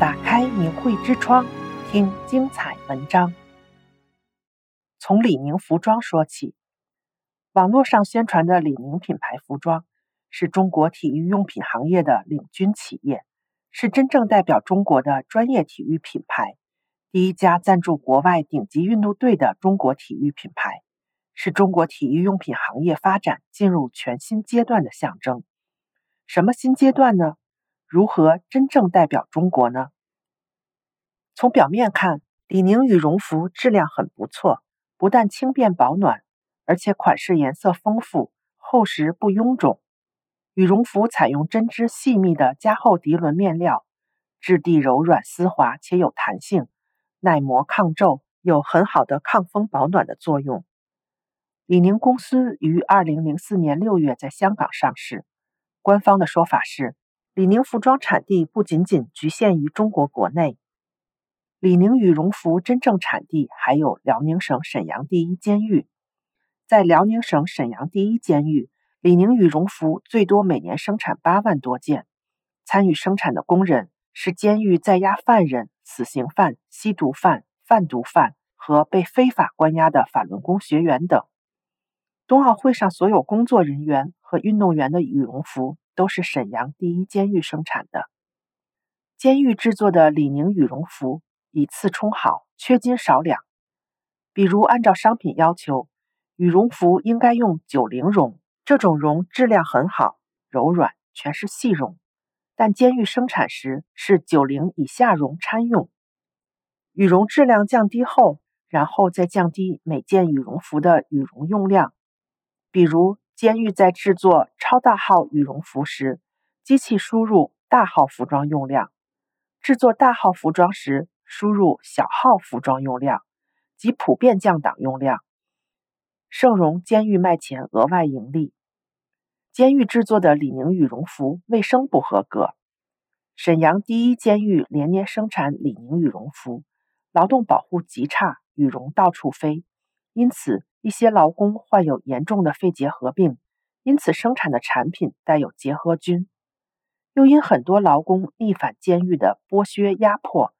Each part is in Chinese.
打开名汇之窗，听精彩文章。从李宁服装说起，网络上宣传的李宁品牌服装是中国体育用品行业的领军企业，是真正代表中国的专业体育品牌，第一家赞助国外顶级运动队的中国体育品牌，是中国体育用品行业发展进入全新阶段的象征。什么新阶段呢？如何真正代表中国呢？从表面看，李宁羽绒服质量很不错，不但轻便保暖，而且款式颜色丰富，厚实不臃肿。羽绒服采用针织细密的加厚涤纶面料，质地柔软丝滑且有弹性，耐磨抗皱，有很好的抗风保暖的作用。李宁公司于二零零四年六月在香港上市，官方的说法是。李宁服装产地不仅仅局限于中国国内，李宁羽绒服真正产地还有辽宁省沈阳第一监狱。在辽宁省沈阳第一监狱，李宁羽绒服最多每年生产八万多件。参与生产的工人是监狱在押犯人、死刑犯、吸毒犯、贩毒犯和被非法关押的法轮功学员等。冬奥会上所有工作人员和运动员的羽绒服。都是沈阳第一监狱生产的，监狱制作的李宁羽绒服以次充好，缺斤少两。比如按照商品要求，羽绒服应该用九零绒，这种绒质量很好，柔软，全是细绒。但监狱生产时是九零以下绒掺用，羽绒质量降低后，然后再降低每件羽绒服的羽绒用量，比如。监狱在制作超大号羽绒服时，机器输入大号服装用量；制作大号服装时，输入小号服装用量，即普遍降档用量。盛荣监狱卖钱额外盈利。监狱制作的李宁羽绒服卫生不合格。沈阳第一监狱连年生产李宁羽绒服，劳动保护极差，羽绒到处飞，因此。一些劳工患有严重的肺结核病，因此生产的产品带有结核菌。又因很多劳工逆反监狱的剥削压迫，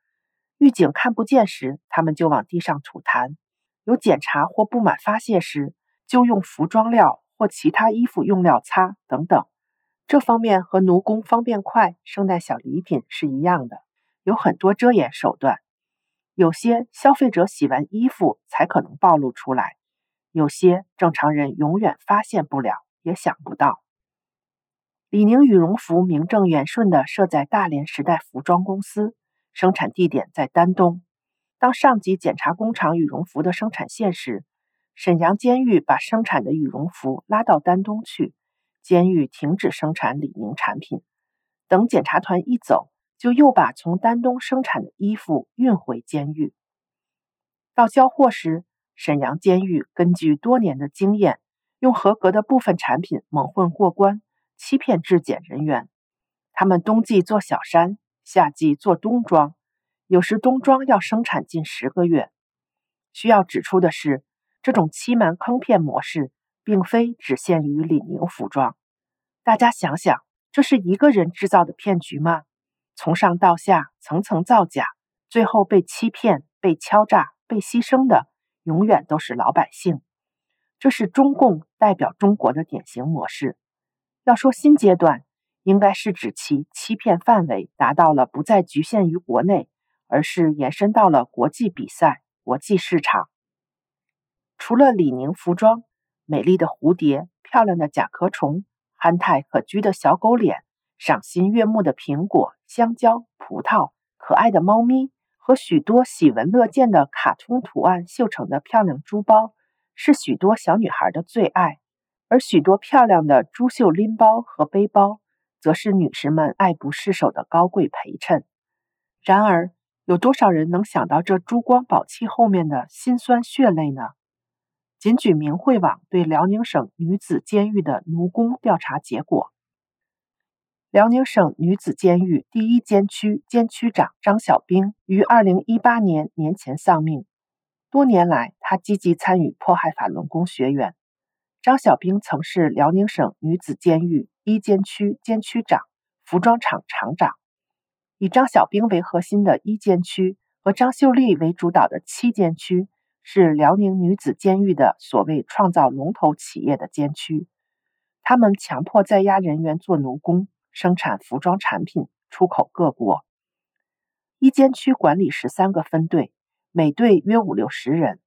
狱警看不见时，他们就往地上吐痰；有检查或不满发泄时，就用服装料或其他衣服用料擦等等。这方面和奴工方便快圣诞小礼品是一样的，有很多遮掩手段。有些消费者洗完衣服才可能暴露出来。有些正常人永远发现不了，也想不到。李宁羽绒服名正言顺地设在大连时代服装公司，生产地点在丹东。当上级检查工厂羽绒服的生产线时，沈阳监狱把生产的羽绒服拉到丹东去，监狱停止生产李宁产品。等检查团一走，就又把从丹东生产的衣服运回监狱。到交货时，沈阳监狱根据多年的经验，用合格的部分产品蒙混过关，欺骗质检人员。他们冬季做小衫，夏季做冬装，有时冬装要生产近十个月。需要指出的是，这种欺瞒坑骗模式，并非只限于李宁服装。大家想想，这是一个人制造的骗局吗？从上到下，层层造假，最后被欺骗、被敲诈、被牺牲的。永远都是老百姓，这是中共代表中国的典型模式。要说新阶段，应该是指其欺骗范围达到了不再局限于国内，而是延伸到了国际比赛、国际市场。除了李宁服装，美丽的蝴蝶、漂亮的甲壳虫、憨态可掬的小狗脸、赏心悦目的苹果、香蕉、葡萄、可爱的猫咪。和许多喜闻乐见的卡通图案绣成的漂亮珠包，是许多小女孩的最爱；而许多漂亮的珠绣拎包和背包，则是女士们爱不释手的高贵陪衬。然而，有多少人能想到这珠光宝气后面的辛酸血泪呢？仅举明慧网对辽宁省女子监狱的奴工调查结果。辽宁省女子监狱第一监区监区长张小兵于二零一八年年前丧命。多年来，他积极参与迫害法轮功学员。张小兵曾是辽宁省女子监狱一监区监区长、服装厂厂长。以张小兵为核心的一监区和张秀丽为主导的七监区，是辽宁女子监狱的所谓创造龙头企业的监区。他们强迫在押人员做奴工，生产服装产品，出口各国。一监区管理十三个分队，每队约五六十人。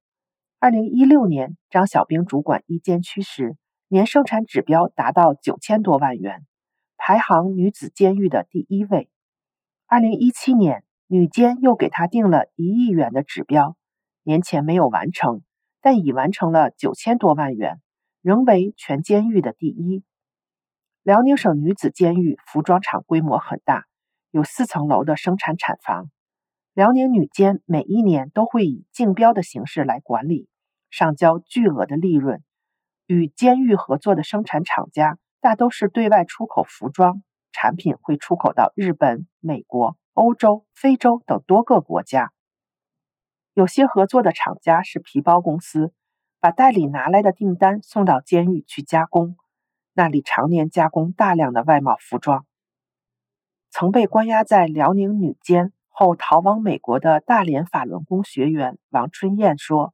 二零一六年，张小兵主管一监区时，年生产指标达到九千多万元，排行女子监狱的第一位。二零一七年，女监又给他定了一亿元的指标，年前没有完成，但已完成了九千多万元，仍为全监狱的第一。辽宁省女子监狱服装厂规模很大，有四层楼的生产厂房。辽宁女监每一年都会以竞标的形式来管理，上交巨额的利润。与监狱合作的生产厂家大都是对外出口服装产品，会出口到日本、美国、欧洲、非洲等多个国家。有些合作的厂家是皮包公司，把代理拿来的订单送到监狱去加工，那里常年加工大量的外贸服装。曾被关押在辽宁女监后逃往美国的大连法轮功学员王春燕说：“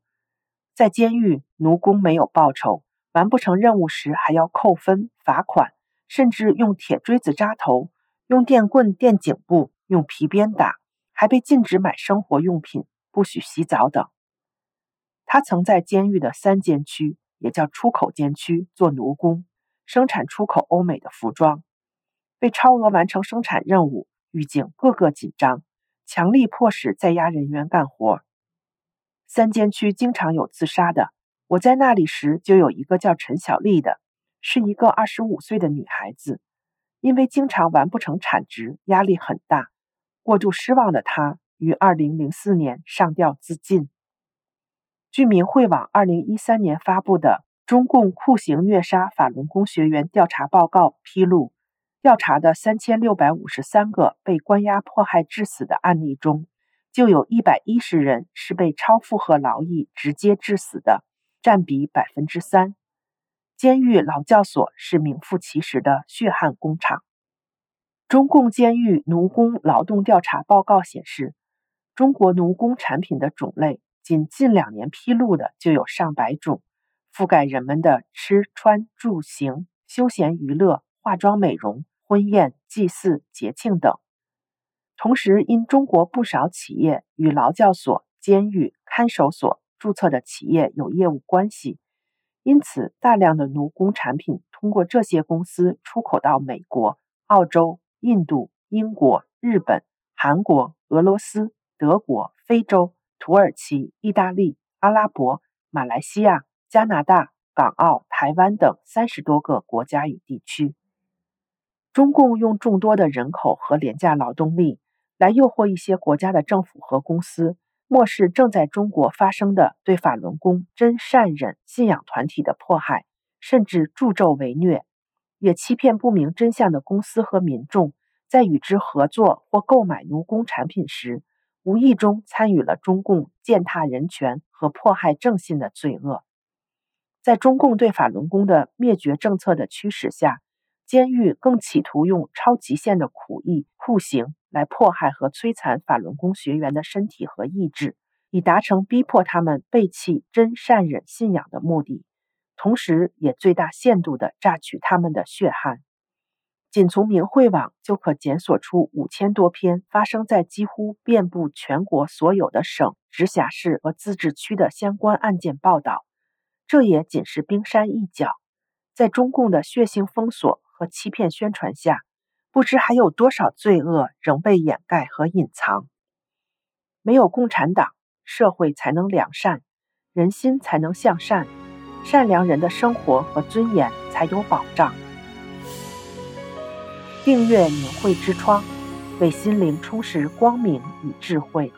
在监狱，奴工没有报酬。”完不成任务时还要扣分、罚款，甚至用铁锥子扎头，用电棍电颈部，用皮鞭打，还被禁止买生活用品，不许洗澡等。他曾在监狱的三监区，也叫出口监区，做奴工，生产出口欧美的服装，被超额完成生产任务，狱警个个紧张，强力迫使在押人员干活。三监区经常有自杀的。我在那里时，就有一个叫陈小丽的，是一个二十五岁的女孩子，因为经常完不成产值，压力很大，过度失望的她于二零零四年上吊自尽。据明慧网二零一三年发布的《中共酷刑虐杀法轮功学员调查报告》披露，调查的三千六百五十三个被关押迫害致死的案例中，就有一百一十人是被超负荷劳役直接致死的。占比百分之三，监狱劳教所是名副其实的血汗工厂。中共监狱奴工劳动调查报告显示，中国奴工产品的种类，仅近两年披露的就有上百种，覆盖人们的吃穿住行、休闲娱乐、化妆美容、婚宴、祭祀、节庆等。同时，因中国不少企业与劳教所、监狱、看守所。注册的企业有业务关系，因此大量的奴工产品通过这些公司出口到美国、澳洲、印度、英国、日本、韩国、俄罗斯、德国、非洲、土耳其、意大利、阿拉伯、马来西亚、加拿大、港澳、台湾等三十多个国家与地区。中共用众多的人口和廉价劳动力来诱惑一些国家的政府和公司。漠视正在中国发生的对法轮功真善忍信仰团体的迫害，甚至助纣为虐，也欺骗不明真相的公司和民众，在与之合作或购买奴工产品时，无意中参与了中共践踏人权和迫害正信的罪恶。在中共对法轮功的灭绝政策的驱使下，监狱更企图用超极限的苦役酷刑来迫害和摧残法轮功学员的身体和意志，以达成逼迫他们背弃真善忍信仰的目的，同时也最大限度地榨取他们的血汗。仅从明慧网就可检索出五千多篇发生在几乎遍布全国所有的省、直辖市和自治区的相关案件报道。这也仅是冰山一角，在中共的血腥封锁。和欺骗宣传下，不知还有多少罪恶仍被掩盖和隐藏。没有共产党，社会才能良善，人心才能向善，善良人的生活和尊严才有保障。订阅明慧之窗，为心灵充实光明与智慧。